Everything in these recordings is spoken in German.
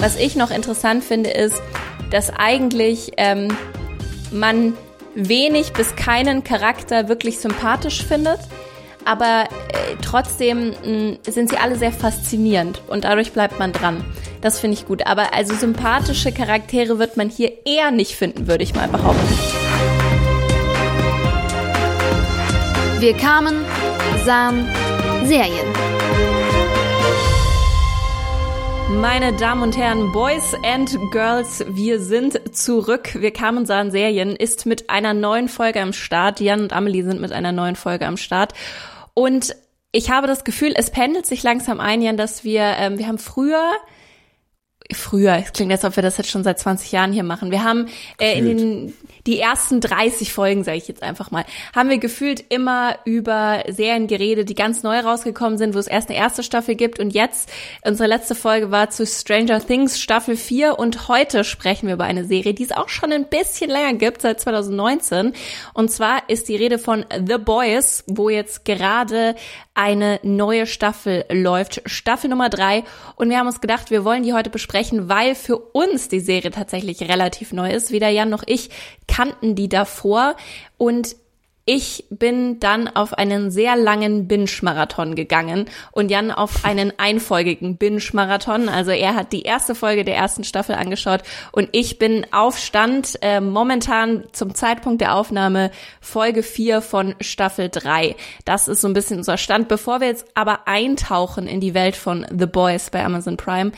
Was ich noch interessant finde, ist, dass eigentlich ähm, man wenig bis keinen Charakter wirklich sympathisch findet. Aber äh, trotzdem mh, sind sie alle sehr faszinierend und dadurch bleibt man dran. Das finde ich gut. Aber also sympathische Charaktere wird man hier eher nicht finden, würde ich mal behaupten. Wir kamen, sahen Serien. Meine Damen und Herren, Boys and Girls, wir sind zurück. Wir kamen und sahen Serien, ist mit einer neuen Folge am Start. Jan und Amelie sind mit einer neuen Folge am Start. Und ich habe das Gefühl, es pendelt sich langsam ein, Jan, dass wir, ähm, wir haben früher früher, es klingt, als ob wir das jetzt schon seit 20 Jahren hier machen. Wir haben äh, in den die ersten 30 Folgen, sage ich jetzt einfach mal, haben wir gefühlt immer über Serien geredet, die ganz neu rausgekommen sind, wo es erst eine erste Staffel gibt und jetzt unsere letzte Folge war zu Stranger Things Staffel 4 und heute sprechen wir über eine Serie, die es auch schon ein bisschen länger gibt, seit 2019 und zwar ist die Rede von The Boys, wo jetzt gerade eine neue Staffel läuft, Staffel Nummer drei. Und wir haben uns gedacht, wir wollen die heute besprechen, weil für uns die Serie tatsächlich relativ neu ist. Weder Jan noch ich kannten die davor. Und ich bin dann auf einen sehr langen Binge-Marathon gegangen und Jan auf einen einfolgigen Binge-Marathon. Also er hat die erste Folge der ersten Staffel angeschaut und ich bin auf Stand äh, momentan zum Zeitpunkt der Aufnahme Folge 4 von Staffel 3. Das ist so ein bisschen unser Stand. Bevor wir jetzt aber eintauchen in die Welt von The Boys bei Amazon Prime,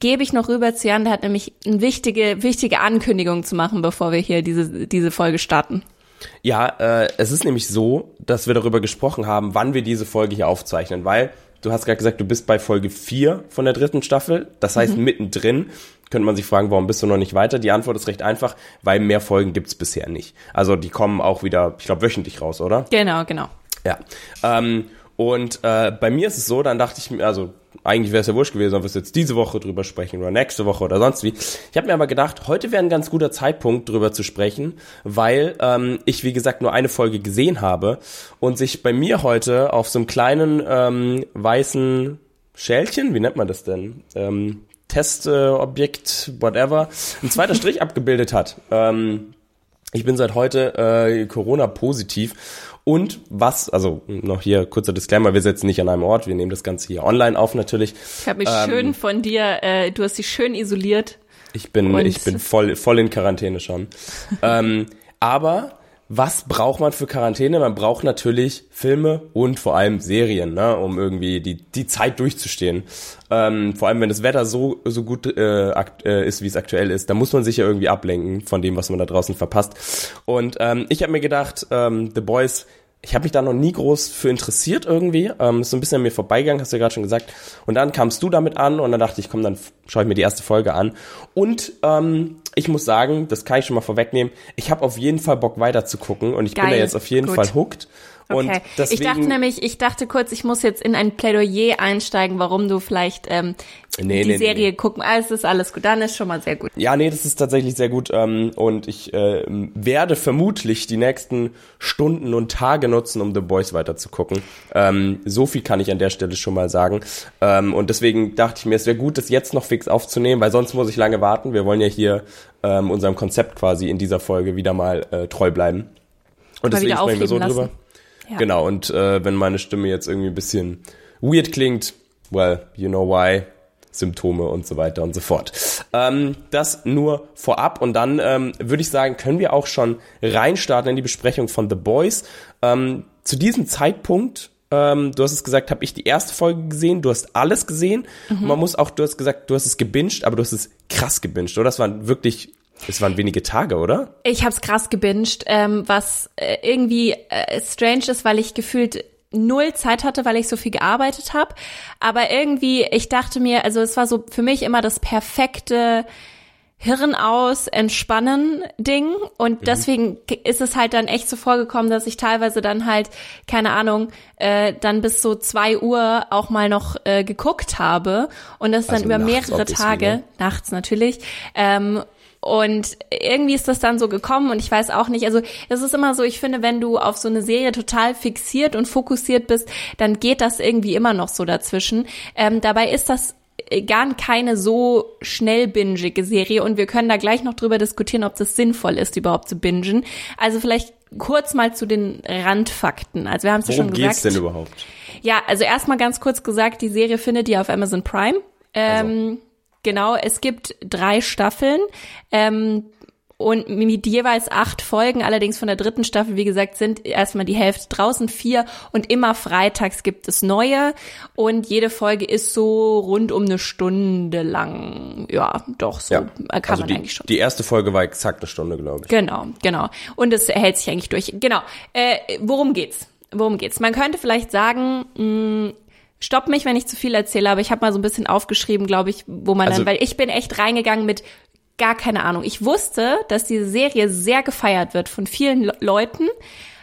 gebe ich noch rüber zu Jan, der hat nämlich eine wichtige, wichtige Ankündigung zu machen, bevor wir hier diese, diese Folge starten. Ja, äh, es ist nämlich so, dass wir darüber gesprochen haben, wann wir diese Folge hier aufzeichnen, weil du hast gerade gesagt, du bist bei Folge 4 von der dritten Staffel, das heißt mhm. mittendrin. Könnte man sich fragen, warum bist du noch nicht weiter? Die Antwort ist recht einfach, weil mehr Folgen gibt's bisher nicht. Also die kommen auch wieder, ich glaube, wöchentlich raus, oder? Genau, genau. Ja. Ähm, und äh, bei mir ist es so, dann dachte ich mir, also eigentlich wäre es ja wurscht gewesen, ob wir jetzt diese Woche drüber sprechen oder nächste Woche oder sonst wie. Ich habe mir aber gedacht, heute wäre ein ganz guter Zeitpunkt drüber zu sprechen, weil ähm, ich wie gesagt nur eine Folge gesehen habe und sich bei mir heute auf so einem kleinen ähm, weißen Schälchen, wie nennt man das denn? Ähm, Testobjekt, äh, whatever, ein zweiter Strich abgebildet hat. Ähm, ich bin seit heute äh, Corona-positiv und was, also noch hier kurzer Disclaimer, wir sitzen nicht an einem Ort, wir nehmen das Ganze hier online auf natürlich. Ich habe mich ähm, schön von dir, äh, du hast dich schön isoliert. Ich bin, ich bin voll, voll in Quarantäne schon. ähm, aber was braucht man für Quarantäne? Man braucht natürlich Filme und vor allem Serien, ne, um irgendwie die, die Zeit durchzustehen. Ähm, vor allem, wenn das Wetter so, so gut äh, äh, ist, wie es aktuell ist, da muss man sich ja irgendwie ablenken von dem, was man da draußen verpasst. Und ähm, ich habe mir gedacht, ähm, The Boys ich habe mich da noch nie groß für interessiert irgendwie. Ähm, ist so ein bisschen an mir vorbeigegangen, hast du ja gerade schon gesagt. Und dann kamst du damit an und dann dachte ich, komm, dann schaue ich mir die erste Folge an. Und ähm, ich muss sagen, das kann ich schon mal vorwegnehmen, ich habe auf jeden Fall Bock weiter zu gucken und ich Geil. bin da jetzt auf jeden Gut. Fall hooked. Okay. Deswegen, ich dachte nämlich, ich dachte kurz, ich muss jetzt in ein Plädoyer einsteigen, warum du vielleicht ähm, nee, die nee, Serie nee. gucken. Alles ist alles gut, dann ist schon mal sehr gut. Ja, nee, das ist tatsächlich sehr gut. Ähm, und ich äh, werde vermutlich die nächsten Stunden und Tage nutzen, um The Boys weiter zu gucken. Ähm, so viel kann ich an der Stelle schon mal sagen. Ähm, und deswegen dachte ich mir, es wäre gut, das jetzt noch fix aufzunehmen, weil sonst muss ich lange warten. Wir wollen ja hier ähm, unserem Konzept quasi in dieser Folge wieder mal äh, treu bleiben. Und mal deswegen sprechen wir so lassen. drüber. Ja. Genau, und äh, wenn meine Stimme jetzt irgendwie ein bisschen weird klingt, well, you know why, Symptome und so weiter und so fort. Ähm, das nur vorab und dann ähm, würde ich sagen, können wir auch schon reinstarten in die Besprechung von The Boys. Ähm, zu diesem Zeitpunkt ähm, du hast es gesagt, habe ich die erste Folge gesehen, du hast alles gesehen. Mhm. Man muss auch, du hast gesagt, du hast es gebinged, aber du hast es krass gebinged, oder? Das waren wirklich es waren wenige Tage, oder? Ich hab's krass gebinged, ähm, was äh, irgendwie äh, strange ist, weil ich gefühlt null Zeit hatte, weil ich so viel gearbeitet habe. Aber irgendwie, ich dachte mir, also es war so für mich immer das perfekte Hirn aus, entspannen Ding. Und mhm. deswegen ist es halt dann echt so vorgekommen, dass ich teilweise dann halt, keine Ahnung, äh, dann bis so zwei Uhr auch mal noch äh, geguckt habe. Und das also dann über mehrere Tage, nachts natürlich. Ähm, und irgendwie ist das dann so gekommen und ich weiß auch nicht, also es ist immer so, ich finde, wenn du auf so eine Serie total fixiert und fokussiert bist, dann geht das irgendwie immer noch so dazwischen. Ähm, dabei ist das äh, gar keine so schnell bingige Serie und wir können da gleich noch drüber diskutieren, ob das sinnvoll ist, überhaupt zu bingen. Also vielleicht kurz mal zu den Randfakten. Also wir haben es ja schon gesagt. Worum geht's denn überhaupt? Ja, also erstmal ganz kurz gesagt, die Serie findet ihr auf Amazon Prime. Ähm, also. Genau, es gibt drei Staffeln. Ähm, und mit jeweils acht Folgen, allerdings von der dritten Staffel, wie gesagt, sind erstmal die Hälfte draußen, vier und immer freitags gibt es neue und jede Folge ist so rund um eine Stunde lang. Ja, doch, so ja, kann also man die, eigentlich schon. Die erste Folge war exakt eine Stunde, glaube ich. Genau, genau. Und es hält sich eigentlich durch. Genau. Äh, worum geht's? Worum geht's? Man könnte vielleicht sagen, mh, mm, Stopp mich, wenn ich zu viel erzähle, aber ich habe mal so ein bisschen aufgeschrieben, glaube ich, wo man also, dann, weil ich bin echt reingegangen mit gar keine Ahnung. Ich wusste, dass diese Serie sehr gefeiert wird von vielen Le Leuten,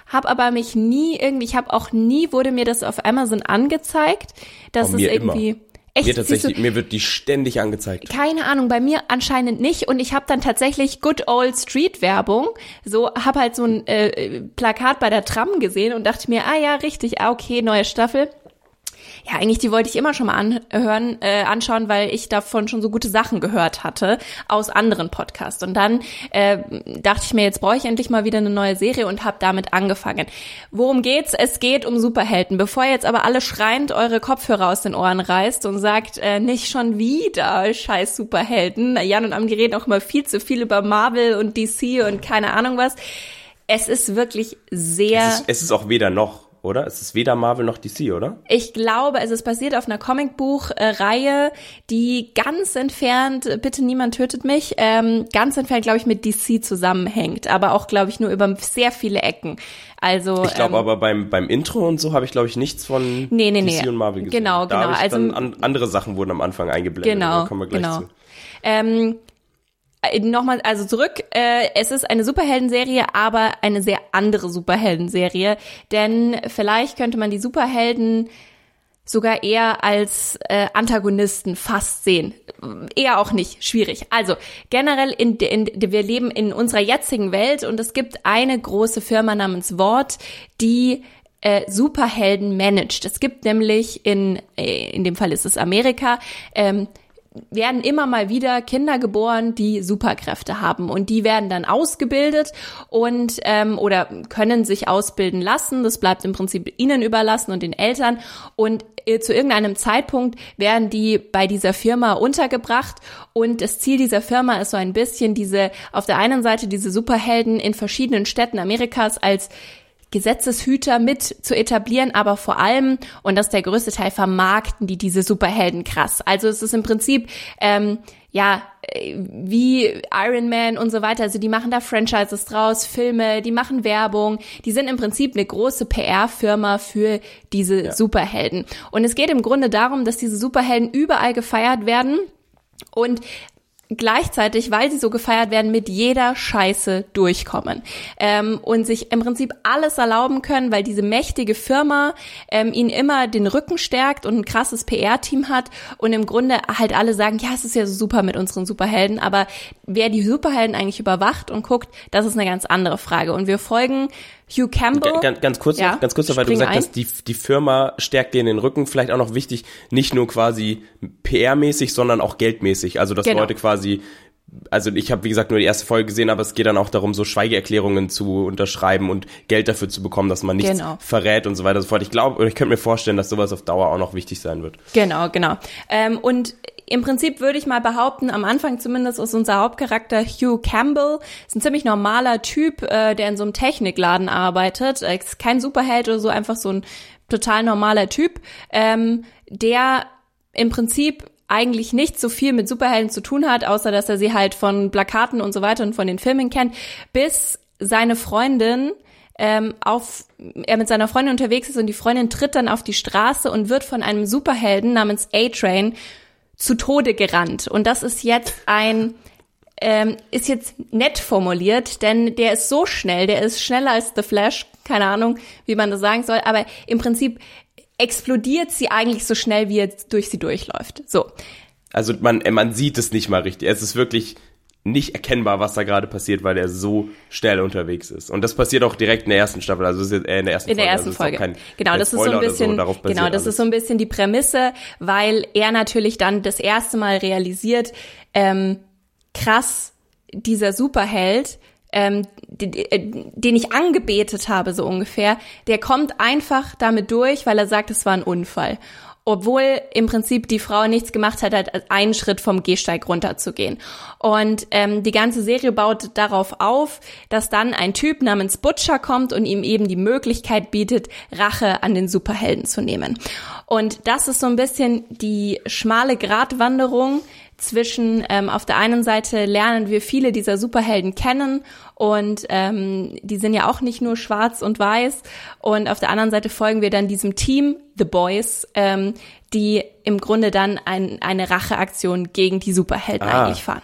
habe aber mich nie irgendwie, ich habe auch nie wurde mir das auf Amazon angezeigt, dass es irgendwie immer. Echt, mir tatsächlich, du, mir wird die ständig angezeigt. Keine Ahnung, bei mir anscheinend nicht. Und ich habe dann tatsächlich Good Old Street Werbung. So, habe halt so ein äh, Plakat bei der Tram gesehen und dachte mir, ah ja, richtig, ah okay, neue Staffel ja, eigentlich die wollte ich immer schon mal anhören, äh, anschauen, weil ich davon schon so gute Sachen gehört hatte aus anderen Podcasts. Und dann äh, dachte ich mir, jetzt brauche ich endlich mal wieder eine neue Serie und habe damit angefangen. Worum geht's? Es geht um Superhelden. Bevor jetzt aber alle schreiend eure Kopfhörer aus den Ohren reißt und sagt, äh, nicht schon wieder, scheiß Superhelden. Jan und Amdi reden auch immer viel zu viel über Marvel und DC und keine Ahnung was. Es ist wirklich sehr. Es ist, es ist auch weder noch oder? Es ist weder Marvel noch DC, oder? Ich glaube, es ist basiert auf einer Comicbuch-Reihe, die ganz entfernt, bitte niemand tötet mich, ähm, ganz entfernt, glaube ich, mit DC zusammenhängt, aber auch, glaube ich, nur über sehr viele Ecken. Also ich glaube ähm, aber beim beim Intro und so habe ich glaube ich nichts von nee, nee, DC nee. und Marvel gesehen. Genau, da genau. also an, andere Sachen wurden am Anfang eingeblendet. Genau, da kommen wir gleich genau. zu. Ähm, äh, nochmal, also zurück, äh, es ist eine Superheldenserie, aber eine sehr andere Superheldenserie, denn vielleicht könnte man die Superhelden sogar eher als äh, Antagonisten fast sehen. Eher auch nicht, schwierig. Also generell, in, in, wir leben in unserer jetzigen Welt und es gibt eine große Firma namens Wort, die äh, Superhelden managt. Es gibt nämlich in, äh, in dem Fall ist es Amerika, ähm, werden immer mal wieder Kinder geboren, die Superkräfte haben. Und die werden dann ausgebildet und ähm, oder können sich ausbilden lassen. Das bleibt im Prinzip ihnen überlassen und den Eltern. Und äh, zu irgendeinem Zeitpunkt werden die bei dieser Firma untergebracht. Und das Ziel dieser Firma ist so ein bisschen diese auf der einen Seite diese Superhelden in verschiedenen Städten Amerikas als Gesetzeshüter mit zu etablieren, aber vor allem, und das ist der größte Teil, vermarkten die diese Superhelden krass. Also es ist im Prinzip, ähm, ja, äh, wie Iron Man und so weiter. Also die machen da Franchises draus, Filme, die machen Werbung. Die sind im Prinzip eine große PR-Firma für diese ja. Superhelden. Und es geht im Grunde darum, dass diese Superhelden überall gefeiert werden. Und gleichzeitig, weil sie so gefeiert werden, mit jeder Scheiße durchkommen. Ähm, und sich im Prinzip alles erlauben können, weil diese mächtige Firma ähm, ihnen immer den Rücken stärkt und ein krasses PR-Team hat und im Grunde halt alle sagen, ja, es ist ja super mit unseren Superhelden, aber wer die Superhelden eigentlich überwacht und guckt, das ist eine ganz andere Frage und wir folgen Hugh Campbell. Ganz, ganz kurz, ja, ganz kurz, weil du gesagt ein. hast, die, die Firma stärkt dir in den Rücken. Vielleicht auch noch wichtig, nicht nur quasi PR-mäßig, sondern auch geldmäßig. Also dass genau. Leute quasi also ich habe wie gesagt nur die erste Folge gesehen, aber es geht dann auch darum, so Schweigeerklärungen zu unterschreiben und Geld dafür zu bekommen, dass man nichts genau. verrät und so weiter und so fort. Ich glaube, ich könnte mir vorstellen, dass sowas auf Dauer auch noch wichtig sein wird. Genau, genau. Ähm, und im Prinzip würde ich mal behaupten, am Anfang zumindest ist unser Hauptcharakter Hugh Campbell, ist ein ziemlich normaler Typ, äh, der in so einem Technikladen arbeitet, ist kein Superheld oder so, einfach so ein total normaler Typ, ähm, der im Prinzip eigentlich nicht so viel mit Superhelden zu tun hat, außer dass er sie halt von Plakaten und so weiter und von den Filmen kennt, bis seine Freundin ähm, auf er mit seiner Freundin unterwegs ist und die Freundin tritt dann auf die Straße und wird von einem Superhelden namens A-Train zu Tode gerannt. Und das ist jetzt ein, ähm, ist jetzt nett formuliert, denn der ist so schnell, der ist schneller als The Flash, keine Ahnung, wie man das sagen soll, aber im Prinzip explodiert sie eigentlich so schnell, wie er durch sie durchläuft. So. Also man, man sieht es nicht mal richtig. Es ist wirklich nicht erkennbar, was da gerade passiert, weil er so schnell unterwegs ist. Und das passiert auch direkt in der ersten Staffel, also ist jetzt in der ersten in der Folge. ersten also Folge. Kein, genau, kein das ist so ein bisschen, darauf basiert genau, das alles. ist so ein bisschen die Prämisse, weil er natürlich dann das erste Mal realisiert, ähm, krass, dieser Superheld, ähm, den, den ich angebetet habe, so ungefähr, der kommt einfach damit durch, weil er sagt, es war ein Unfall. Obwohl im Prinzip die Frau nichts gemacht hat, halt einen Schritt vom Gehsteig runterzugehen. Und ähm, die ganze Serie baut darauf auf, dass dann ein Typ namens Butcher kommt und ihm eben die Möglichkeit bietet, Rache an den Superhelden zu nehmen. Und das ist so ein bisschen die schmale Gratwanderung zwischen ähm, auf der einen Seite lernen wir viele dieser Superhelden kennen und ähm, die sind ja auch nicht nur schwarz und weiß und auf der anderen Seite folgen wir dann diesem Team The Boys, ähm, die im Grunde dann ein, eine Racheaktion gegen die Superhelden Ah. eigentlich fahren.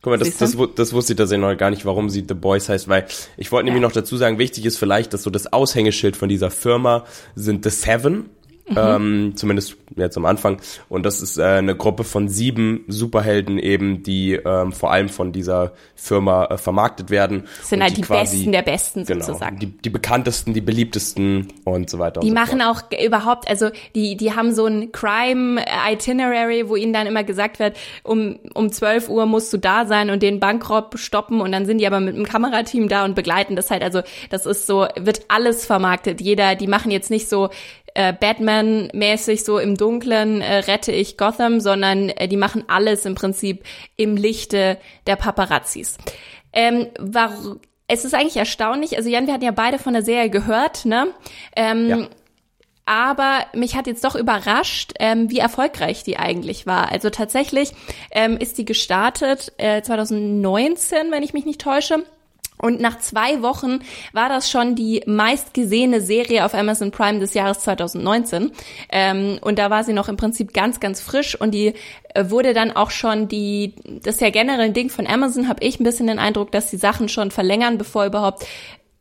Guck mal, das, das, das wusste ich tatsächlich noch gar nicht, warum sie The Boys heißt, weil ich wollte nämlich Ja. noch dazu sagen, wichtig ist vielleicht, dass so das Aushängeschild von dieser Firma sind The Seven, Mhm. ähm, zumindest jetzt am Anfang. Und das ist äh, eine Gruppe von sieben Superhelden eben, die ähm, vor allem von dieser Firma äh, vermarktet werden. Das sind halt die, quasi- Besten der Besten Genau, sozusagen. die, die bekanntesten, die beliebtesten und so weiter. Die so machen fort. auch überhaupt, also die, die haben so ein Crime Itinerary, wo ihnen dann immer gesagt wird, um, um 12 Uhr musst du da sein und den Bankraub stoppen und dann sind die aber mit einem Kamerateam da und begleiten das halt. Also das ist so, wird alles vermarktet. Jeder, die machen jetzt nicht so äh, Batman-mäßig so im Dunklen äh, rette ich Gotham, sondern äh, die machen alles im Prinzip im Lichte der Paparazzis. Ähm, warum, es ist eigentlich erstaunlich, also Jan, wir hatten ja beide von der Serie gehört, ne? Ähm, Ja. aber mich hat jetzt doch überrascht, ähm, wie erfolgreich die eigentlich war. Also tatsächlich ähm, ist die gestartet äh, 2019, wenn ich mich nicht täusche. Und nach zwei Wochen war das schon die meistgesehene Serie auf Amazon Prime des Jahres 2019. Ähm, und da war sie noch im Prinzip ganz, ganz frisch. Und die äh, wurde dann auch schon die, das ist ja generell ein Ding von Amazon, habe ich ein bisschen den Eindruck, dass die Sachen schon verlängern, bevor überhaupt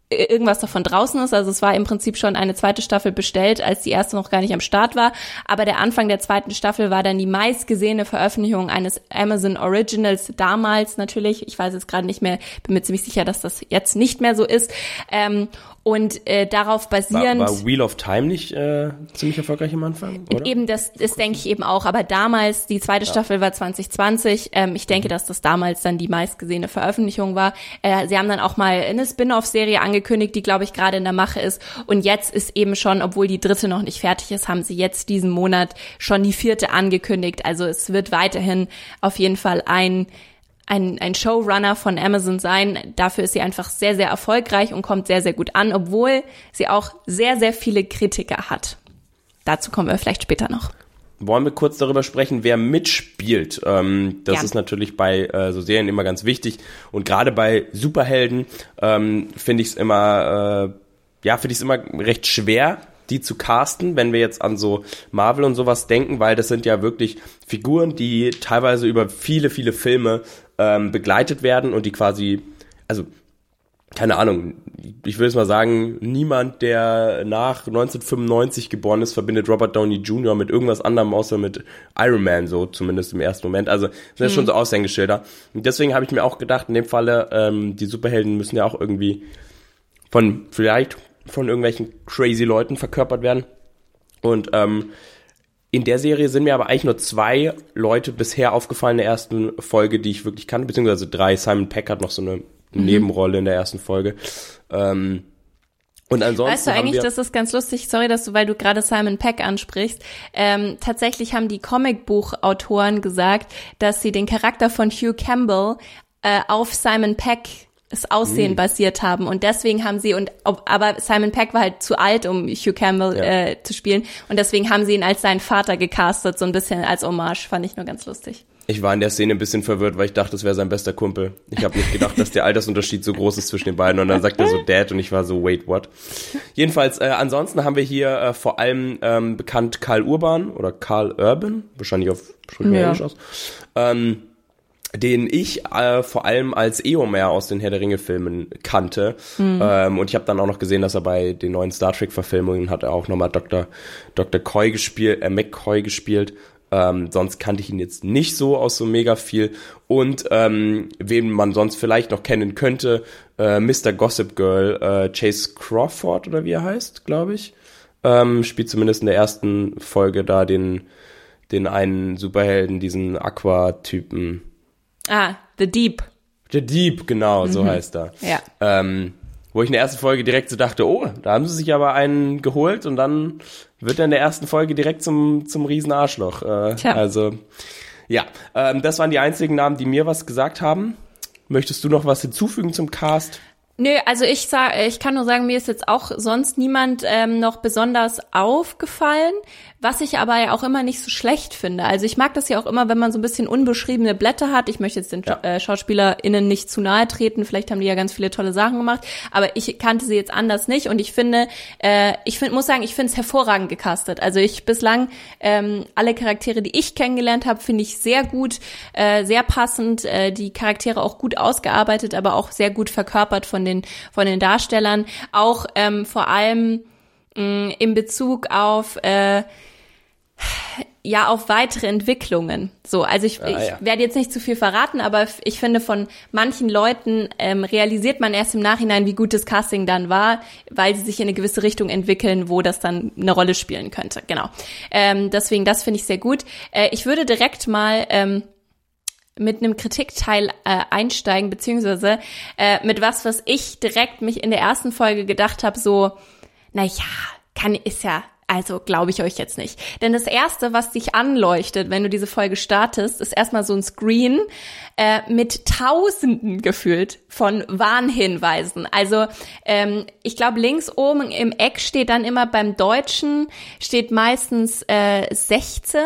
irgendwas davon draußen ist. Also es war im Prinzip schon eine zweite Staffel bestellt, als die erste noch gar nicht am Start war. Aber der Anfang der zweiten Staffel war dann die meistgesehene Veröffentlichung eines Amazon Originals damals natürlich. Ich weiß jetzt gerade nicht mehr, bin mir ziemlich sicher, dass das jetzt nicht mehr so ist. Ähm, und äh, darauf War, basierend. war Wheel of Time nicht äh, ziemlich erfolgreich am Anfang, oder? Eben, das, das denke ich eben auch. Aber damals, die zweite Staffel war 2020. Ähm, ich Mhm. denke, dass das damals dann die meistgesehene Veröffentlichung war. Äh, sie haben dann auch mal eine Spin-off-Serie angekündigt, die, glaube ich, gerade in der Mache ist. Und jetzt ist eben schon, obwohl die dritte noch nicht fertig ist, haben sie jetzt diesen Monat schon die vierte angekündigt. Also es wird weiterhin auf jeden Fall ein ein, ein Showrunner von Amazon sein. Dafür ist sie einfach sehr, sehr erfolgreich und kommt sehr, sehr gut an, obwohl sie auch sehr, sehr viele Kritiker hat. Dazu kommen wir vielleicht später noch. Wollen wir kurz darüber sprechen, wer mitspielt? Ähm, das Gern. ist natürlich bei äh, so Serien immer ganz wichtig. Und gerade bei Superhelden ähm, finde ich es immer, äh, ja, finde ich es immer recht schwer, die zu casten, wenn wir jetzt an so Marvel und sowas denken, weil das sind ja wirklich Figuren, die teilweise über viele, viele Filme ähm, begleitet werden und die quasi, also keine Ahnung, ich würde es mal sagen, niemand, der nach 1995 geboren ist, verbindet Robert Downey Jr. mit irgendwas anderem außer mit Iron Man, so zumindest im ersten Moment. Also das sind schon so Aushängeschilder. Und deswegen habe ich mir auch gedacht, in dem Falle, ähm, die Superhelden müssen ja auch irgendwie von, vielleicht von irgendwelchen crazy Leuten verkörpert werden. Und ähm, in der Serie sind mir aber eigentlich nur zwei Leute bisher aufgefallen in der ersten Folge, die ich wirklich kannte, beziehungsweise drei. Simon Peck hat noch so eine Nebenrolle in der ersten Folge. Ähm, und ansonsten Weißt du eigentlich, das ist ganz lustig, sorry, dass du, weil du gerade Simon Peck ansprichst. Ähm, tatsächlich haben die Comicbuchautoren gesagt, dass sie den Charakter von Hugh Campbell äh, auf Simon Peck das Aussehen Hm. basiert haben und deswegen haben sie und ob, aber Simon Peck war halt zu alt, um Hugh Campbell Ja. äh, zu spielen und deswegen haben sie ihn als seinen Vater gecastet, so ein bisschen als Hommage, fand ich nur ganz lustig. ich war in der Szene ein bisschen verwirrt, weil ich dachte, das wäre sein bester Kumpel. Ich habe nicht gedacht, dass der Altersunterschied so groß ist zwischen den beiden. Und dann sagt er so Dad und ich war so Wait what? Jedenfalls, äh, ansonsten haben wir hier äh, vor allem ähm, bekannt Karl Urban oder Karl Urban, wahrscheinlich auf schon Ja. Aus. Ähm, den ich äh, vor allem als Eomer aus den Herr der Ringe Filmen kannte. Ähm, und ich habe dann auch noch gesehen, dass er bei den neuen Star Trek Verfilmungen hat er auch nochmal Dr. Dr. Coy gespielt, äh, McCoy gespielt. Ähm, sonst kannte ich ihn jetzt nicht so aus so mega viel. Und ähm, wen man sonst vielleicht noch kennen könnte, äh, Mr. Gossip Girl, äh, Chase Crawford oder wie er heißt, glaube ich. Ähm, spielt zumindest in der ersten Folge da den, den einen Superhelden, diesen Aqua-Typen. Ah, The Deep. The Deep, genau, so heißt er. Ja. Ähm, wo ich in der ersten Folge direkt so dachte, oh, da haben sie sich aber einen geholt und dann wird er in der ersten Folge direkt zum, zum Riesenarschloch. Äh, Tja. Also, ja, ähm, das waren die einzigen Namen, die mir was gesagt haben. Möchtest du noch was hinzufügen zum Cast? Nö, also ich sag, ich kann nur sagen, mir ist jetzt auch sonst niemand ähm, noch besonders aufgefallen, was ich aber ja auch immer nicht so schlecht finde. Also ich mag das ja auch immer, wenn man so ein bisschen unbeschriebene Blätter hat. Ich möchte jetzt den Ja. äh, SchauspielerInnen nicht zu nahe treten, vielleicht haben die ja ganz viele tolle Sachen gemacht, aber ich kannte sie jetzt anders nicht und ich finde, äh, ich find, muss sagen, ich finde es hervorragend gecastet. Also ich bislang ähm, alle Charaktere, die ich kennengelernt habe, finde ich sehr gut, äh, sehr passend, äh, die Charaktere auch gut ausgearbeitet, aber auch sehr gut verkörpert von den von den Darstellern. Auch ähm, vor allem mh, in Bezug auf äh, ja auf weitere Entwicklungen. So, also ich, Ah, ich ja. werde jetzt nicht zu viel verraten, aber ich finde, von manchen Leuten ähm, realisiert man erst im Nachhinein, wie gut das Casting dann war, weil sie sich in eine gewisse Richtung entwickeln, wo das dann eine Rolle spielen könnte. Genau. Ähm, deswegen, das finde ich sehr gut. Äh, ich würde direkt mal ähm, mit einem Kritikteil äh, einsteigen, beziehungsweise äh, mit was, was ich direkt mich in der ersten Folge gedacht habe, so, na ja, kann, ist ja, also glaube ich euch jetzt nicht. Denn das Erste, was dich anleuchtet, wenn du diese Folge startest, ist erstmal so ein Screen äh, mit Tausenden gefühlt von Warnhinweisen. Also ähm, ich glaube, links oben im Eck steht dann immer beim Deutschen, steht meistens äh, 16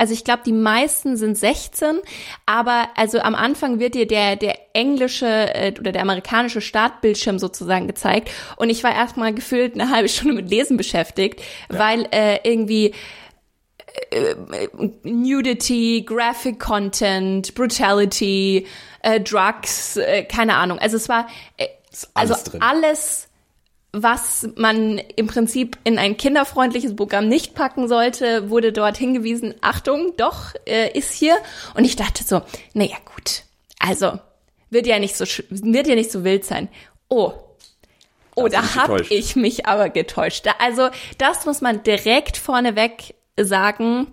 also ich glaube, die meisten sind 16, aber also am Anfang wird dir der der englische äh, oder der amerikanische Startbildschirm sozusagen gezeigt und ich war erstmal gefühlt eine halbe Stunde mit Lesen beschäftigt, weil äh, irgendwie äh, Nudity, Graphic Content, Brutality, äh, Drugs, äh, keine Ahnung. Also es war äh, alles also drin. alles was man im Prinzip in ein kinderfreundliches Programm nicht packen sollte, wurde dort hingewiesen, Achtung, doch, äh, ist hier. Und ich dachte so, naja, gut. Also, wird ja nicht so, wird ja nicht so wild sein. Oh. Oh, Da hast du da dich hab getäuscht. ich mich aber getäuscht. Also, das muss man direkt vorneweg sagen.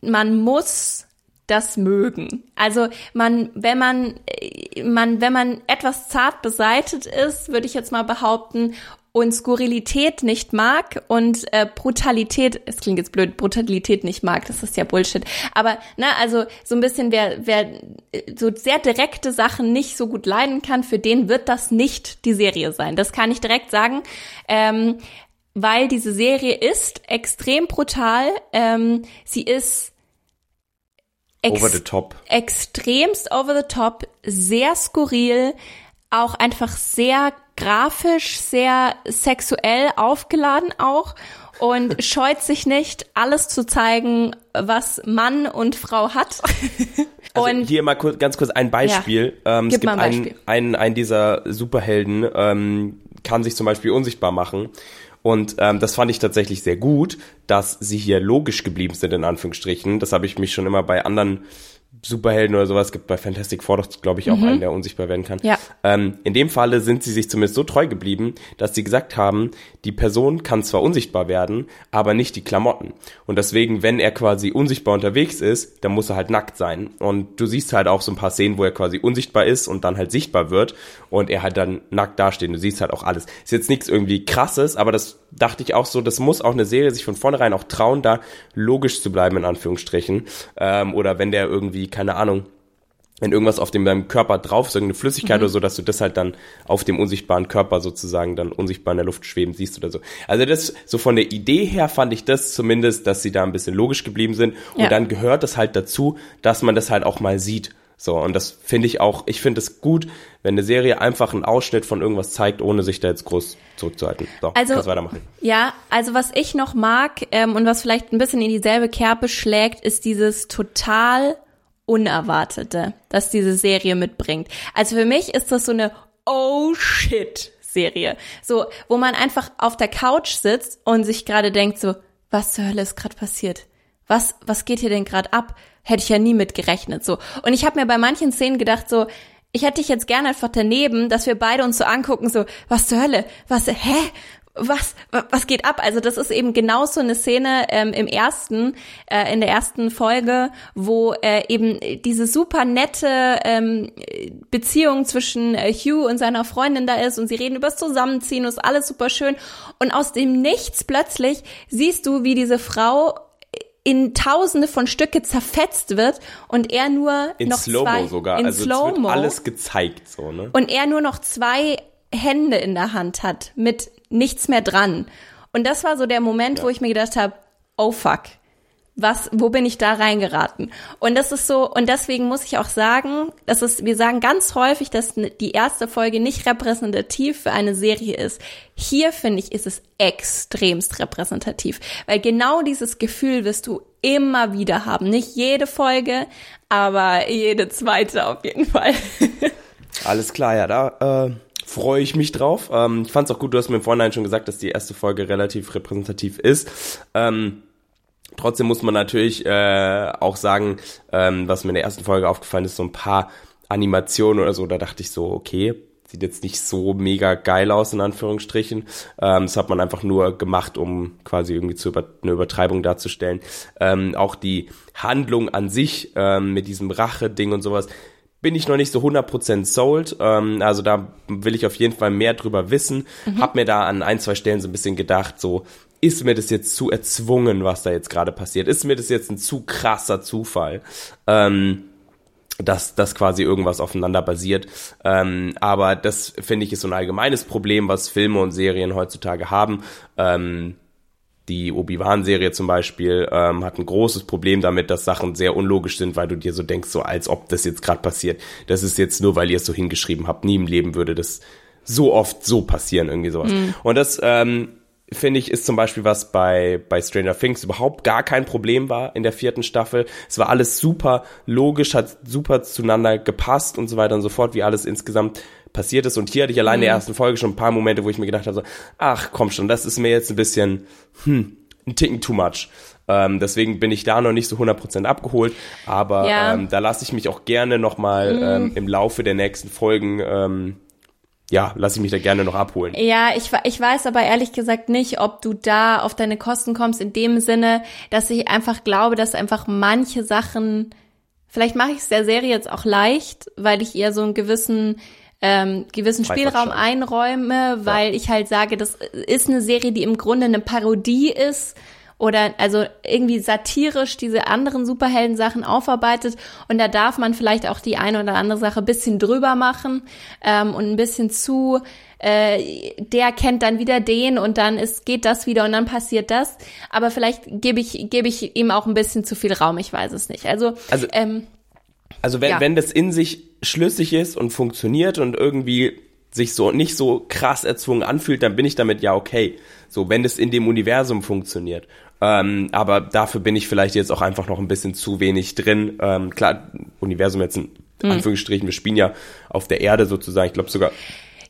Man muss das mögen. Also man, wenn man, äh, man, wenn man etwas zart beseitet ist, würde ich jetzt mal behaupten, und Skurrilität nicht mag und äh, Brutalität, es klingt jetzt blöd, Brutalität nicht mag, das ist ja Bullshit. Aber ne, also so ein bisschen, wer, wer äh, so sehr direkte Sachen nicht so gut leiden kann, für den wird das nicht die Serie sein. Das kann ich direkt sagen. Ähm, weil diese Serie ist extrem brutal. Ähm, sie ist ex Over the top. extremst over the top, sehr skurril, auch einfach sehr grafisch, sehr sexuell aufgeladen auch und scheut sich nicht, alles zu zeigen, was Mann und Frau hat. Also und hier mal kurz, ganz kurz ein Beispiel. Ähm, es Gib gibt ein einen, Beispiel. einen, einen dieser Superhelden, ähm, kann sich zum Beispiel unsichtbar machen. Und ähm, das fand ich tatsächlich sehr gut, dass sie hier logisch geblieben sind, in Anführungsstrichen. Das habe ich mich schon immer bei anderen Superhelden oder sowas, gibt bei Fantastic Four doch, glaube ich, auch einen, der unsichtbar werden kann. Mhm. Ja. Ähm, in dem Falle sind sie sich zumindest so treu geblieben, dass sie gesagt haben, die Person kann zwar unsichtbar werden, aber nicht die Klamotten. Und deswegen, wenn er quasi unsichtbar unterwegs ist, dann muss er halt nackt sein. Und du siehst halt auch so ein paar Szenen, wo er quasi unsichtbar ist und dann halt sichtbar wird und er halt dann nackt dasteht. Du siehst halt auch alles. Ist jetzt nichts irgendwie krasses, aber das dachte ich auch so, das muss auch eine Serie sich von vornherein auch trauen, da logisch zu bleiben, in Anführungsstrichen. Ähm, oder wenn der irgendwie, keine Ahnung, wenn irgendwas auf dem deinem Körper drauf ist, irgendeine Flüssigkeit oder so, dass du das halt dann auf dem unsichtbaren Körper sozusagen dann unsichtbar in der Luft schweben siehst oder so. Also das, so von der Idee her fand ich das zumindest, dass sie da ein bisschen logisch geblieben sind. Und Ja. dann gehört es halt dazu, dass man das halt auch mal sieht. So, und das finde ich auch, ich finde es gut, wenn eine Serie einfach einen Ausschnitt von irgendwas zeigt, ohne sich da jetzt groß zurückzuhalten. So, Also- kannst weitermachen. Ja, also was ich noch mag ähm, und was vielleicht ein bisschen in dieselbe Kerbe schlägt, ist dieses total Unerwartete, das diese Serie mitbringt. Also für mich ist das so eine Oh shit Serie, so wo man einfach auf der Couch sitzt und sich gerade denkt so, was zur Hölle ist gerade passiert? was, was geht hier denn gerade ab? Hätte ich ja nie mit gerechnet, so. Und ich habe mir bei manchen Szenen gedacht, so, ich hätte dich jetzt gerne einfach daneben, dass wir beide uns so angucken, so, was zur Hölle? Was, hä? Was, was geht ab? Also das ist eben genau so eine Szene ähm, im ersten, äh, in der ersten Folge, wo äh, eben diese super nette ähm, Beziehung zwischen äh, Hugh und seiner Freundin da ist und sie reden übers Zusammenziehen und ist alles super schön. Und aus dem Nichts plötzlich siehst du, wie diese Frau in Tausende von Stücke zerfetzt wird und er nur in noch Slow-Mo zwei sogar. in also Slow es wird alles gezeigt so, ne? und er nur noch zwei Hände in der Hand hat mit nichts mehr dran. Und das war so der Moment, ja. wo ich mir gedacht habe, oh fuck, was, wo bin ich da reingeraten? Und das ist so, und deswegen muss ich auch sagen, das ist, wir sagen ganz häufig, dass die erste Folge nicht repräsentativ für eine Serie ist. Hier finde ich, ist es extremst repräsentativ, weil genau dieses Gefühl wirst du immer wieder haben. Nicht jede Folge, aber jede zweite auf jeden Fall. Alles klar, ja, da, äh freue ich mich drauf. Ähm, ich fand es auch gut, du hast mir im Vorhinein schon gesagt, dass die erste Folge relativ repräsentativ ist. Ähm, trotzdem muss man natürlich äh, auch sagen, ähm, was mir in der ersten Folge aufgefallen ist, so ein paar Animationen oder so, da dachte ich so, okay, sieht jetzt nicht so mega geil aus, in Anführungsstrichen. Ähm, das hat man einfach nur gemacht, um quasi irgendwie zu über, eine Übertreibung darzustellen. Ähm, auch die Handlung an sich ähm, mit diesem Rache-Ding und sowas bin ich noch nicht so 100% sold. Ähm, also da will ich auf jeden Fall mehr drüber wissen. Mhm. Hab mir da an ein, zwei Stellen so ein bisschen gedacht, so, ist mir das jetzt zu erzwungen, was da jetzt gerade passiert? Ist mir das jetzt ein zu krasser Zufall? Ähm, dass das quasi irgendwas aufeinander basiert. Ähm, aber das finde ich ist so ein allgemeines Problem, was Filme und Serien heutzutage haben. Ähm, die Obi-Wan-Serie zum Beispiel ähm, hat ein großes Problem damit, dass Sachen sehr unlogisch sind, weil du dir so denkst, so als ob das jetzt gerade passiert. Das ist jetzt nur, weil ihr es so hingeschrieben habt. Nie im Leben würde das so oft so passieren, irgendwie sowas. Mhm. Und das ähm, finde ich, ist zum Beispiel was bei, bei Stranger Things überhaupt gar kein Problem war in der vierten Staffel. Es war alles super logisch, hat super zueinander gepasst und so weiter und so fort, wie alles insgesamt passiert ist. Und hier hatte ich allein in der mhm. ersten Folge schon ein paar Momente, wo ich mir gedacht habe, so, ach komm schon, das ist mir jetzt ein bisschen, hm, ein Ticken too much. Ähm, deswegen bin ich da noch nicht so 100% abgeholt, aber ja. ähm, da lasse ich mich auch gerne nochmal mhm. ähm, im Laufe der nächsten Folgen ähm, ja, lasse ich mich da gerne noch abholen. Ja, ich, ich weiß aber ehrlich gesagt nicht, ob du da auf deine Kosten kommst, in dem Sinne, dass ich einfach glaube, dass einfach manche Sachen, vielleicht mache ich es der Serie jetzt auch leicht, weil ich ihr so einen gewissen ähm, gewissen Spielraum einräume, weil ja. ich halt sage, das ist eine Serie, die im Grunde eine Parodie ist oder also irgendwie satirisch diese anderen Superhelden-Sachen aufarbeitet. Und da darf man vielleicht auch die eine oder andere Sache bisschen drüber machen ähm, und ein bisschen zu äh, der kennt dann wieder den und dann ist geht das wieder und dann passiert das. Aber vielleicht gebe ich gebe ich ihm auch ein bisschen zu viel Raum ich weiß es nicht. Also also ähm, also wenn, ja. wenn das in sich schlüssig ist und funktioniert und irgendwie sich so nicht so krass erzwungen anfühlt, dann bin ich damit ja okay. So, wenn es in dem Universum funktioniert. Ähm, aber dafür bin ich vielleicht jetzt auch einfach noch ein bisschen zu wenig drin. Ähm, klar, Universum jetzt in hm. Anführungsstrichen, wir spielen ja auf der Erde sozusagen. Ich glaube sogar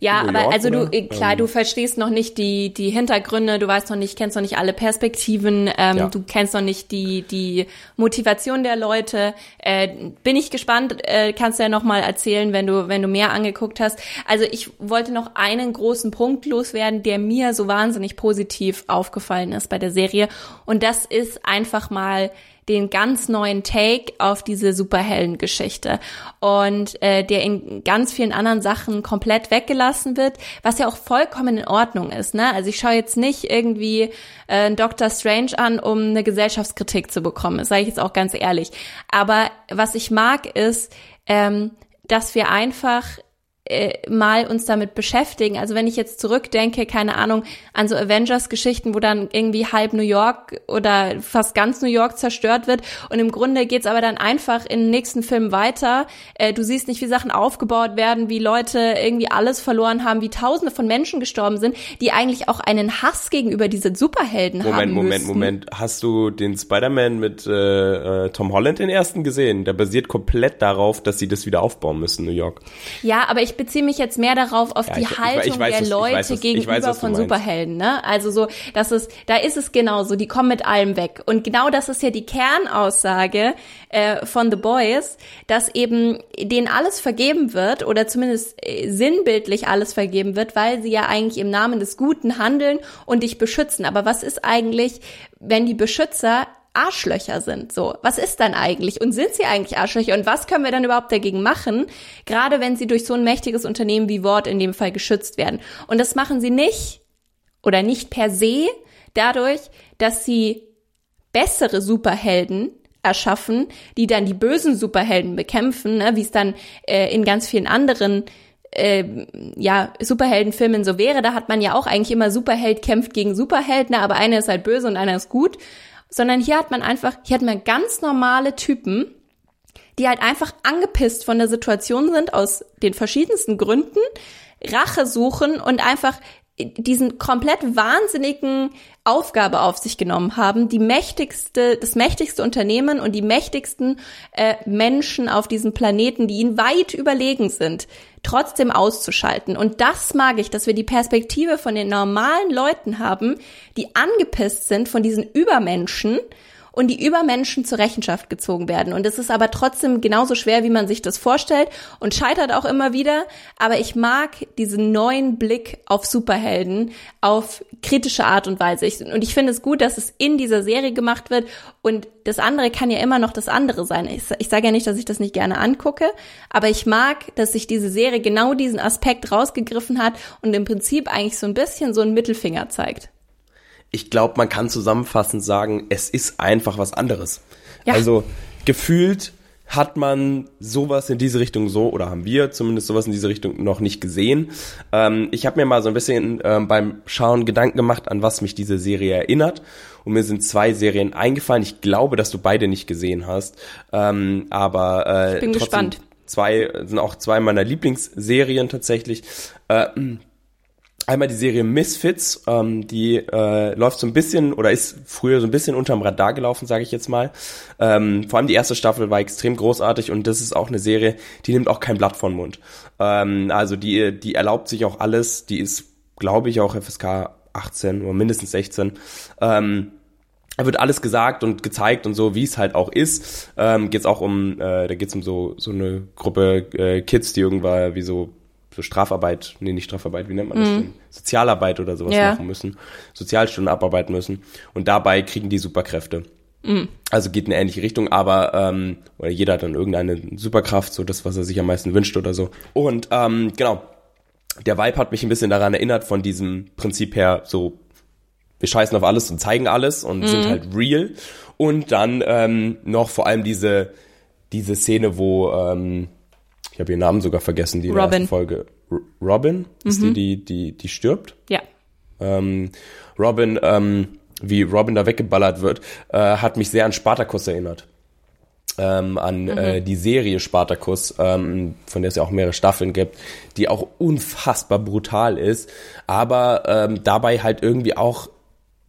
ja, aber York, also oder? du, klar, ähm. du verstehst noch nicht die, die Hintergründe, du weißt noch nicht, kennst noch nicht alle Perspektiven, ähm, ja. du kennst noch nicht die, die Motivation der Leute. Äh, bin ich gespannt, äh, kannst du ja noch mal erzählen, wenn du, wenn du mehr angeguckt hast. Also ich wollte noch einen großen Punkt loswerden, der mir so wahnsinnig positiv aufgefallen ist bei der Serie. Und das ist einfach mal den ganz neuen Take auf diese Superhelden-Geschichte und äh, der in ganz vielen anderen Sachen komplett weggelassen wird, was ja auch vollkommen in Ordnung ist. Ne? Also ich schaue jetzt nicht irgendwie äh, Doctor Strange an, um eine Gesellschaftskritik zu bekommen, das sage ich jetzt auch ganz ehrlich. Aber was ich mag ist, ähm, dass wir einfach äh, mal uns damit beschäftigen. Also wenn ich jetzt zurückdenke, keine Ahnung, an so Avengers-Geschichten, wo dann irgendwie halb New York oder fast ganz New York zerstört wird und im Grunde geht's aber dann einfach in den nächsten Film weiter. Äh, du siehst nicht, wie Sachen aufgebaut werden, wie Leute irgendwie alles verloren haben, wie Tausende von Menschen gestorben sind, die eigentlich auch einen Hass gegenüber diesen Superhelden Moment, haben Moment, Moment, Moment. Hast du den Spider-Man mit äh, äh, Tom Holland den ersten gesehen? Der basiert komplett darauf, dass sie das wieder aufbauen müssen, New York. Ja, aber ich ich beziehe mich jetzt mehr darauf auf Ja, die ich- Haltung ich weiß, der was- Leute weiß, was- gegenüber weiß, von meinst. Superhelden, ne? Also so, dass es, da ist es genauso, die kommen mit allem weg. Und genau das ist ja die Kernaussage äh, von The Boys, dass eben denen alles vergeben wird oder zumindest äh, sinnbildlich alles vergeben wird, weil sie ja eigentlich im Namen des Guten handeln und dich beschützen. Aber was ist eigentlich, wenn die Beschützer Arschlöcher sind. So, was ist dann eigentlich? Und sind sie eigentlich Arschlöcher? Und was können wir dann überhaupt dagegen machen? Gerade wenn sie durch so ein mächtiges Unternehmen wie Wort in dem Fall geschützt werden. Und das machen sie nicht oder nicht per se dadurch, dass sie bessere Superhelden erschaffen, die dann die bösen Superhelden bekämpfen, ne? wie es dann äh, in ganz vielen anderen äh, ja, Superheldenfilmen so wäre. Da hat man ja auch eigentlich immer Superheld kämpft gegen Superheld, ne? aber einer ist halt böse und einer ist gut. Sondern hier hat man einfach, hier hat man ganz normale Typen, die halt einfach angepisst von der Situation sind, aus den verschiedensten Gründen, Rache suchen und einfach diesen komplett wahnsinnigen Aufgabe auf sich genommen haben, die mächtigste, das mächtigste Unternehmen und die mächtigsten äh, Menschen auf diesem Planeten, die ihnen weit überlegen sind, trotzdem auszuschalten. Und das mag ich, dass wir die Perspektive von den normalen Leuten haben, die angepisst sind von diesen Übermenschen und die Übermenschen zur Rechenschaft gezogen werden. Und es ist aber trotzdem genauso schwer, wie man sich das vorstellt und scheitert auch immer wieder. Aber ich mag diesen neuen Blick auf Superhelden auf kritische Art und Weise. Ich, und ich finde es gut, dass es in dieser Serie gemacht wird. Und das andere kann ja immer noch das andere sein. Ich, ich sage ja nicht, dass ich das nicht gerne angucke, aber ich mag, dass sich diese Serie genau diesen Aspekt rausgegriffen hat und im Prinzip eigentlich so ein bisschen so einen Mittelfinger zeigt. Ich glaube, man kann zusammenfassend sagen, es ist einfach was anderes. Ja. Also gefühlt hat man sowas in diese Richtung so, oder haben wir zumindest sowas in diese Richtung noch nicht gesehen. Ähm, ich habe mir mal so ein bisschen ähm, beim Schauen Gedanken gemacht, an was mich diese Serie erinnert. Und mir sind zwei Serien eingefallen. Ich glaube, dass du beide nicht gesehen hast. Ähm, aber äh, Ich bin gespannt. Zwei sind auch zwei meiner Lieblingsserien tatsächlich. Äh, Einmal die Serie Misfits, ähm, die äh, läuft so ein bisschen oder ist früher so ein bisschen unterm Radar gelaufen, sage ich jetzt mal. Ähm, vor allem die erste Staffel war extrem großartig und das ist auch eine Serie, die nimmt auch kein Blatt von Mund. Ähm, also die, die erlaubt sich auch alles, die ist, glaube ich, auch FSK 18 oder mindestens 16. Ähm, da wird alles gesagt und gezeigt und so, wie es halt auch ist. Ähm, geht's auch um, äh, da geht's um so so eine Gruppe äh, Kids, die irgendwann wie so so Strafarbeit, nee, nicht Strafarbeit, wie nennt man das denn? Sozialarbeit oder sowas Ja. machen müssen, Sozialstunden abarbeiten müssen und dabei kriegen die Superkräfte. Also geht in eine ähnliche Richtung, aber ähm, oder jeder hat dann irgendeine Superkraft, so das, was er sich am meisten wünscht oder so. Und ähm, genau, der Vibe hat mich ein bisschen daran erinnert von diesem Prinzip her, so wir scheißen auf alles und zeigen alles und sind halt real. Und dann ähm, noch vor allem diese, diese Szene, wo, ähm, ich habe ihren Namen sogar vergessen, die in der Robin. ersten Folge. R Robin ist die, die, die, die stirbt. Ja. Ähm, Robin, ähm, wie Robin da weggeballert wird, äh, hat mich sehr an Spartacus erinnert. Ähm, an äh, die Serie Spartacus, ähm, von der es ja auch mehrere Staffeln gibt, die auch unfassbar brutal ist, aber ähm, dabei halt irgendwie auch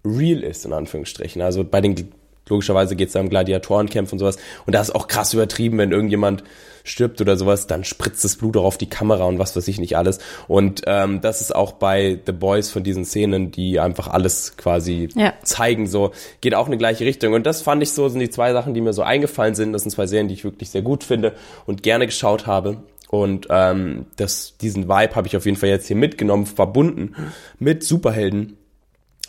real ist, in Anführungsstrichen. Also bei den, logischerweise geht es da um Gladiatorenkämpfen und sowas. Und da ist auch krass übertrieben, wenn irgendjemand stirbt oder sowas, dann spritzt das Blut auch auf die Kamera und was weiß ich nicht alles. Und ähm, das ist auch bei The Boys von diesen Szenen, die einfach alles quasi Ja. zeigen, so geht auch in die gleiche Richtung. Und das fand ich so, sind die zwei Sachen, die mir so eingefallen sind. Das sind zwei Serien, die ich wirklich sehr gut finde und gerne geschaut habe. Und ähm, das, diesen Vibe habe ich auf jeden Fall jetzt hier mitgenommen, verbunden mit Superhelden,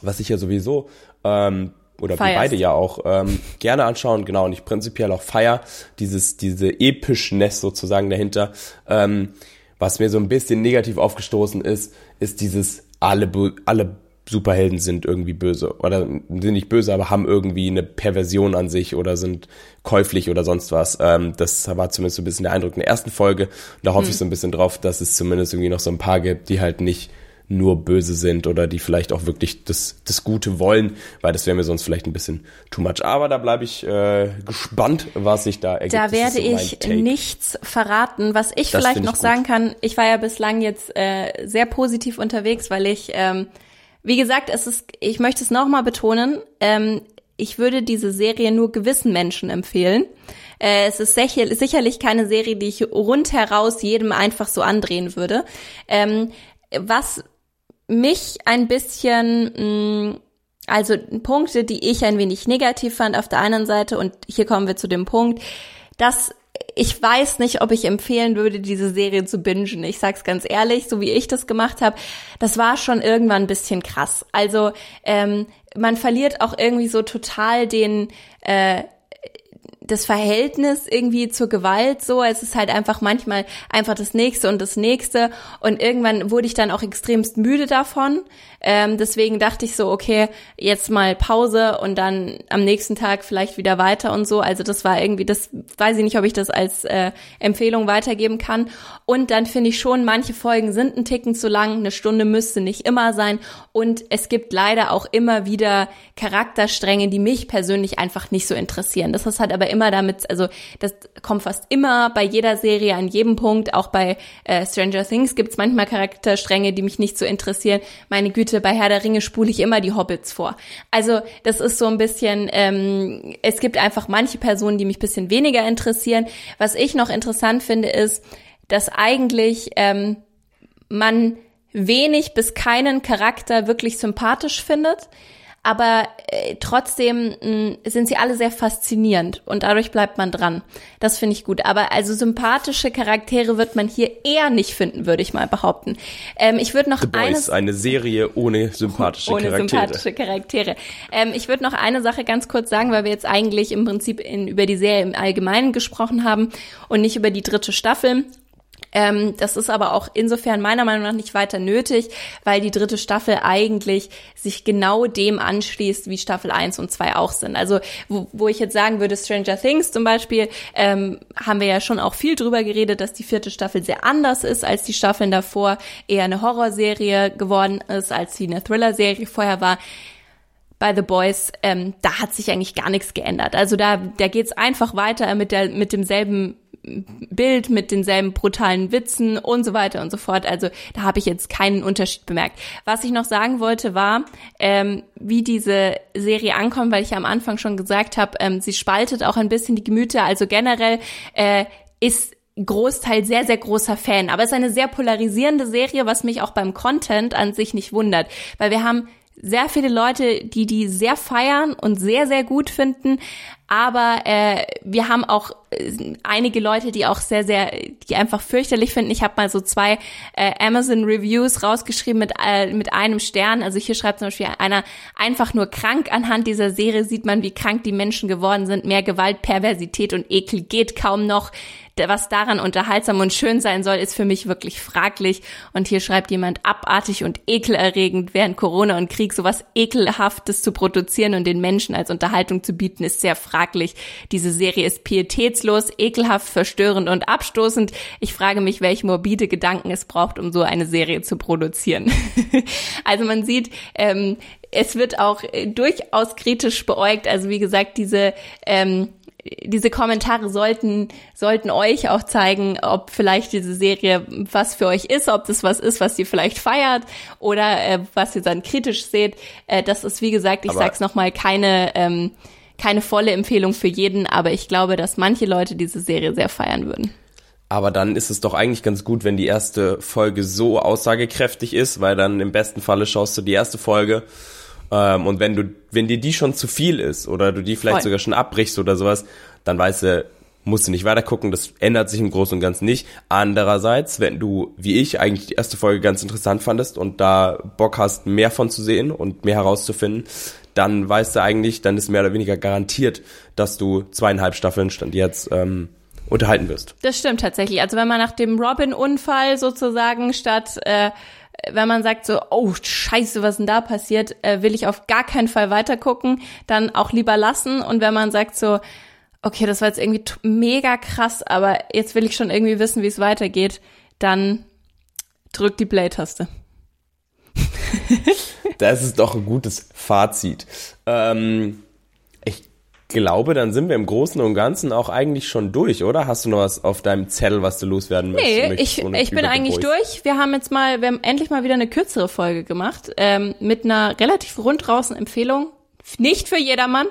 was ich ja sowieso ähm, oder wir Feierst. beide ja auch ähm, gerne anschauen, genau, und ich prinzipiell auch feier dieses diese Epischness sozusagen dahinter. Ähm, was mir so ein bisschen negativ aufgestoßen ist, ist dieses alle alle Superhelden sind irgendwie böse oder sind nicht böse, aber haben irgendwie eine Perversion an sich oder sind käuflich oder sonst was. Ähm, das war zumindest so ein bisschen der Eindruck in der ersten Folge. Und da hoffe ich so ein bisschen drauf, dass es zumindest irgendwie noch so ein paar gibt, die halt nicht nur böse sind oder die vielleicht auch wirklich das, das Gute wollen, weil das wäre mir sonst vielleicht ein bisschen too much. Aber da bleibe ich äh, gespannt, was sich da ergibt. Da werde so ich Take. nichts verraten. Was ich Das vielleicht ich noch gut. sagen kann, ich war ja bislang jetzt äh, sehr positiv unterwegs, weil ich, ähm, wie gesagt, es ist, ich möchte es nochmal betonen, ähm, ich würde diese Serie nur gewissen Menschen empfehlen. Äh, es ist sicher, sicherlich keine Serie, die ich rundheraus jedem einfach so andrehen würde. Ähm, was mich ein bisschen, mh, also Punkte, die ich ein wenig negativ fand auf der einen Seite und hier kommen wir zu dem Punkt, dass ich weiß nicht, ob ich empfehlen würde, diese Serie zu bingen. Ich sag's ganz ehrlich, so wie ich das gemacht habe, das war schon irgendwann ein bisschen krass. Also ähm, man verliert auch irgendwie so total den äh, das Verhältnis irgendwie zur Gewalt so. Es ist halt einfach manchmal einfach das nächste und das nächste. Und irgendwann wurde ich dann auch extremst müde davon. Ähm, deswegen dachte ich so, okay, jetzt mal Pause und dann am nächsten Tag vielleicht wieder weiter und so. Also das war irgendwie, das weiß ich nicht, ob ich das als äh, Empfehlung weitergeben kann. Und dann finde ich schon, manche Folgen sind ein Ticken zu lang. Eine Stunde müsste nicht immer sein. Und es gibt leider auch immer wieder Charakterstränge, die mich persönlich einfach nicht so interessieren. Das ist halt aber immer damit, also das kommt fast immer bei jeder Serie an jedem Punkt. Auch bei äh, Stranger Things gibt es manchmal Charakterstränge, die mich nicht so interessieren. Meine Güte, bei Herr der Ringe spule ich immer die Hobbits vor. Also das ist so ein bisschen, ähm, es gibt einfach manche Personen, die mich bisschen weniger interessieren. Was ich noch interessant finde, ist, dass eigentlich ähm, man wenig bis keinen Charakter wirklich sympathisch findet aber äh, trotzdem mh, sind sie alle sehr faszinierend und dadurch bleibt man dran. Das finde ich gut. Aber also sympathische Charaktere wird man hier eher nicht finden, würde ich mal behaupten. Ähm, ich würde noch The Boys, eine Serie ohne sympathische ohne Charaktere. sympathische Charaktere. Ähm, ich würde noch eine Sache ganz kurz sagen, weil wir jetzt eigentlich im Prinzip in, über die Serie im Allgemeinen gesprochen haben und nicht über die dritte Staffel. Ähm, das ist aber auch insofern meiner Meinung nach nicht weiter nötig, weil die dritte Staffel eigentlich sich genau dem anschließt, wie Staffel 1 und 2 auch sind. Also wo, wo ich jetzt sagen würde, Stranger Things zum Beispiel, ähm, haben wir ja schon auch viel drüber geredet, dass die vierte Staffel sehr anders ist als die Staffeln davor, eher eine Horrorserie geworden ist, als sie eine Thriller-Serie vorher war bei The Boys, ähm, da hat sich eigentlich gar nichts geändert. Also da, da geht's einfach weiter mit der, mit demselben Bild mit denselben brutalen Witzen und so weiter und so fort. Also da habe ich jetzt keinen Unterschied bemerkt. Was ich noch sagen wollte war, ähm, wie diese Serie ankommt, weil ich ja am Anfang schon gesagt habe, ähm, sie spaltet auch ein bisschen die Gemüter. Also generell äh, ist Großteil sehr, sehr großer Fan. Aber es ist eine sehr polarisierende Serie, was mich auch beim Content an sich nicht wundert. Weil wir haben sehr viele Leute, die die sehr feiern und sehr, sehr gut finden. Aber äh, wir haben auch äh, einige Leute, die auch sehr, sehr, die einfach fürchterlich finden. Ich habe mal so zwei äh, Amazon Reviews rausgeschrieben mit, äh, mit einem Stern. Also hier schreibt zum Beispiel einer einfach nur krank. Anhand dieser Serie sieht man, wie krank die Menschen geworden sind. Mehr Gewalt, Perversität und Ekel geht kaum noch was daran unterhaltsam und schön sein soll, ist für mich wirklich fraglich. Und hier schreibt jemand abartig und ekelerregend, während Corona und Krieg sowas ekelhaftes zu produzieren und den Menschen als Unterhaltung zu bieten, ist sehr fraglich. Diese Serie ist pietätslos, ekelhaft, verstörend und abstoßend. Ich frage mich, welche morbide Gedanken es braucht, um so eine Serie zu produzieren. also man sieht, ähm, es wird auch äh, durchaus kritisch beäugt. Also wie gesagt, diese ähm, diese Kommentare sollten, sollten euch auch zeigen, ob vielleicht diese Serie was für euch ist, ob das was ist, was ihr vielleicht feiert oder äh, was ihr dann kritisch seht. Äh, das ist, wie gesagt, ich aber sag's nochmal, keine, ähm, keine volle Empfehlung für jeden, aber ich glaube, dass manche Leute diese Serie sehr feiern würden. Aber dann ist es doch eigentlich ganz gut, wenn die erste Folge so aussagekräftig ist, weil dann im besten Falle schaust du die erste Folge ähm, und wenn du, wenn dir die schon zu viel ist oder du die vielleicht Voll. sogar schon abbrichst oder sowas, dann weißt du, musst du nicht weiter gucken. Das ändert sich im Großen und Ganzen nicht. Andererseits, wenn du, wie ich, eigentlich die erste Folge ganz interessant fandest und da Bock hast, mehr von zu sehen und mehr herauszufinden, dann weißt du eigentlich, dann ist mehr oder weniger garantiert, dass du zweieinhalb Staffeln stand jetzt ähm, unterhalten wirst. Das stimmt tatsächlich. Also wenn man nach dem Robin-Unfall sozusagen statt äh, wenn man sagt so, oh scheiße, was denn da passiert, äh, will ich auf gar keinen Fall weitergucken, dann auch lieber lassen. Und wenn man sagt so, okay, das war jetzt irgendwie mega krass, aber jetzt will ich schon irgendwie wissen, wie es weitergeht, dann drück die Play-Taste. das ist doch ein gutes Fazit. Ähm, glaube, dann sind wir im Großen und Ganzen auch eigentlich schon durch, oder? Hast du noch was auf deinem Zettel, was du loswerden möchtest? Nee, ich, ich bin eigentlich durch. Wir haben jetzt mal, wir haben endlich mal wieder eine kürzere Folge gemacht, ähm, mit einer relativ runddraußen Empfehlung nicht für jedermann,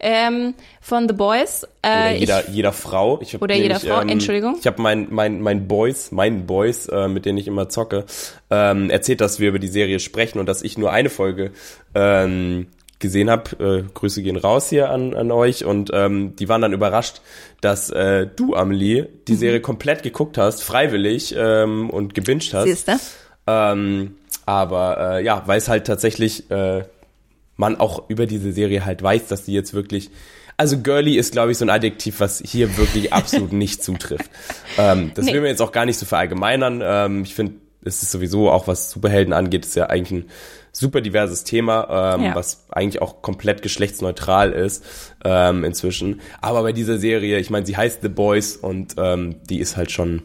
ähm, von The Boys. Äh, Oder jeder, ich, jeder Frau. Ich hab Oder jeder Frau, Entschuldigung. Ich habe mein, mein, mein Boys, meinen Boys, äh, mit denen ich immer zocke, ähm, erzählt, dass wir über die Serie sprechen und dass ich nur eine Folge ähm, gesehen habe. Äh, Grüße gehen raus hier an, an euch und ähm, die waren dann überrascht, dass äh, du, Amelie, die Mhm. Serie komplett geguckt hast, freiwillig ähm, und gebinged hast. Siehst du? Ähm, aber äh, ja, weil es halt tatsächlich äh, man auch über diese Serie halt weiß, dass die jetzt wirklich. Also girly ist, glaube ich, so ein Adjektiv, was hier wirklich absolut nicht zutrifft. Ähm, das Nee. will man jetzt auch gar nicht so verallgemeinern. Ähm, ich finde, es ist sowieso auch, was Superhelden angeht, ist ja eigentlich ein super diverses Thema, ähm, Ja. was eigentlich auch komplett geschlechtsneutral ist ähm, inzwischen. Aber bei dieser Serie, ich meine, sie heißt The Boys und ähm, die ist halt schon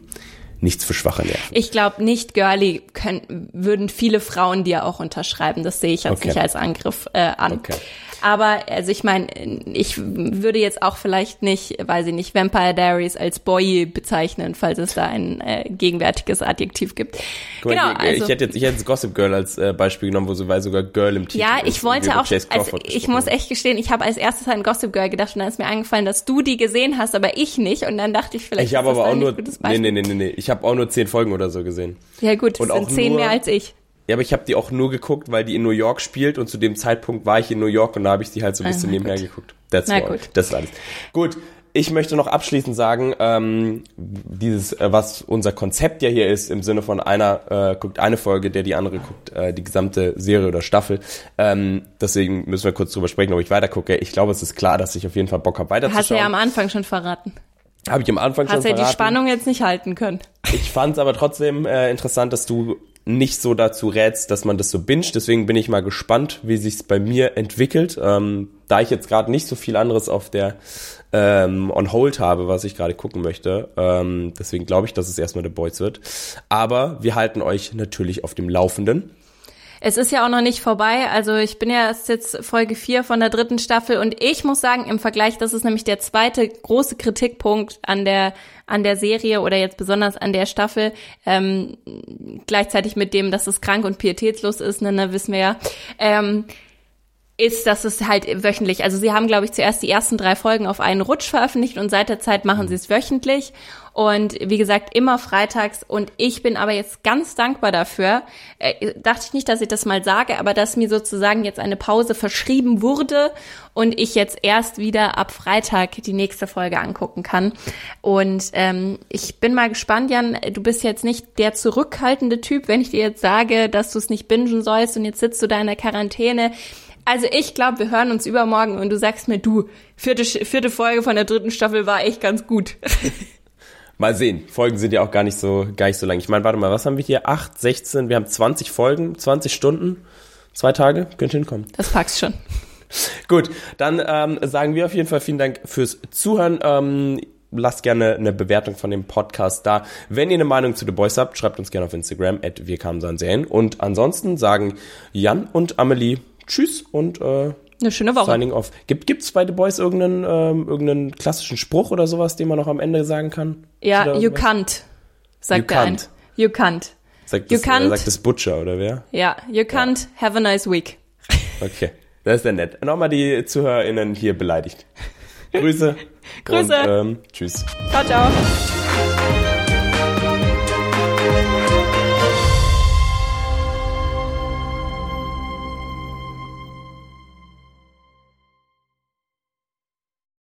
nichts für schwache Nerven. Ich glaube, nicht girly können, würden viele Frauen dir auch unterschreiben. Das sehe ich jetzt Okay. nicht als Angriff äh, an. Okay. Aber also ich meine, ich würde jetzt auch vielleicht nicht, weiß ich nicht, Vampire Diaries als Boy bezeichnen, falls es da ein äh, gegenwärtiges Adjektiv gibt. Mal, genau, ich, also ich hätte jetzt, ich hätte jetzt Gossip Girl als äh, Beispiel genommen, wo so, weil sogar Girl im Titel ja, ich wollte auch, also ich muss echt gestehen, ich habe als erstes an Gossip Girl gedacht und dann ist mir eingefallen, dass du die gesehen hast, aber ich nicht. Und dann dachte ich vielleicht. Ich habe aber auch nur, nee, nee, nee, nee, nee, ich habe auch nur zehn Folgen oder so gesehen. Ja gut, das Und sind zehn nur- mehr als ich. Ja, aber ich habe die auch nur geguckt, weil die in New York spielt und zu dem Zeitpunkt war ich in New York und da habe ich die halt so ein bisschen na nebenher gut. geguckt. That's Na all. gut. Das ist alles. Gut. Ich möchte noch abschließend sagen, ähm, dieses, äh, was unser Konzept ja hier ist, im Sinne von einer äh, guckt eine Folge, der die andere guckt äh, die gesamte Serie oder Staffel. Ähm, deswegen müssen wir kurz drüber sprechen, ob ich weiter gucke. Ich glaube, es ist klar, dass ich auf jeden Fall Bock habe, Hast du ja weiterzuschauen. am Anfang schon verraten. Habe ich am Anfang schon Hast ja die verraten. Spannung jetzt nicht halten können. Ich fand es aber trotzdem äh, interessant, dass du nicht so dazu rätst, dass man das so binscht. Deswegen bin ich mal gespannt, wie sich's bei mir entwickelt. Ähm, da ich jetzt gerade nicht so viel anderes auf der ähm, on hold habe, was ich gerade gucken möchte. Ähm, deswegen glaube ich, dass es erstmal The Boys wird. Aber wir halten euch natürlich auf dem Laufenden. Es ist ja auch noch nicht vorbei. Also ich bin ja erst jetzt Folge 4 von der dritten Staffel und ich muss sagen, im Vergleich, das ist nämlich der zweite große Kritikpunkt an der an der Serie oder jetzt besonders an der Staffel, ähm, gleichzeitig mit dem, dass es krank und pietätslos ist, ne, ne wissen wir ja. Ähm, ist, dass es halt wöchentlich, also sie haben, glaube ich, zuerst die ersten drei Folgen auf einen Rutsch veröffentlicht und seit der Zeit machen sie es wöchentlich. Und wie gesagt, immer freitags. Und ich bin aber jetzt ganz dankbar dafür, äh, dachte ich nicht, dass ich das mal sage, aber dass mir sozusagen jetzt eine Pause verschrieben wurde und ich jetzt erst wieder ab Freitag die nächste Folge angucken kann. Und ähm, ich bin mal gespannt, Jan, du bist jetzt nicht der zurückhaltende Typ, wenn ich dir jetzt sage, dass du es nicht bingen sollst und jetzt sitzt du da in der Quarantäne, also ich glaube, wir hören uns übermorgen und du sagst mir, du, vierte, vierte Folge von der dritten Staffel war echt ganz gut. Mal sehen. Folgen sind ja auch gar nicht so, gar nicht so lang. Ich meine, warte mal, was haben wir hier? 8, 16, wir haben 20 Folgen, 20 Stunden, zwei Tage, könnt hinkommen. Das packst schon. Gut, dann ähm, sagen wir auf jeden Fall vielen Dank fürs Zuhören. Ähm, lasst gerne eine Bewertung von dem Podcast da. Wenn ihr eine Meinung zu The Boys habt, schreibt uns gerne auf Instagram, at wir kamen. Und ansonsten sagen Jan und Amelie Tschüss und äh, Eine schöne Woche. Signing off. Gibt gibt's bei The Boys irgendeinen, ähm, irgendeinen klassischen Spruch oder sowas, den man noch am Ende sagen kann? Ja, you can't, sagt You der can't. You can't. Sagt You das, äh, can't. sagt das Butcher oder wer? Ja, you can't have a nice week. Okay, das ist ja nett. Nochmal die ZuhörerInnen hier beleidigt. Grüße. Grüße. Und, ähm, tschüss. Ciao, ciao.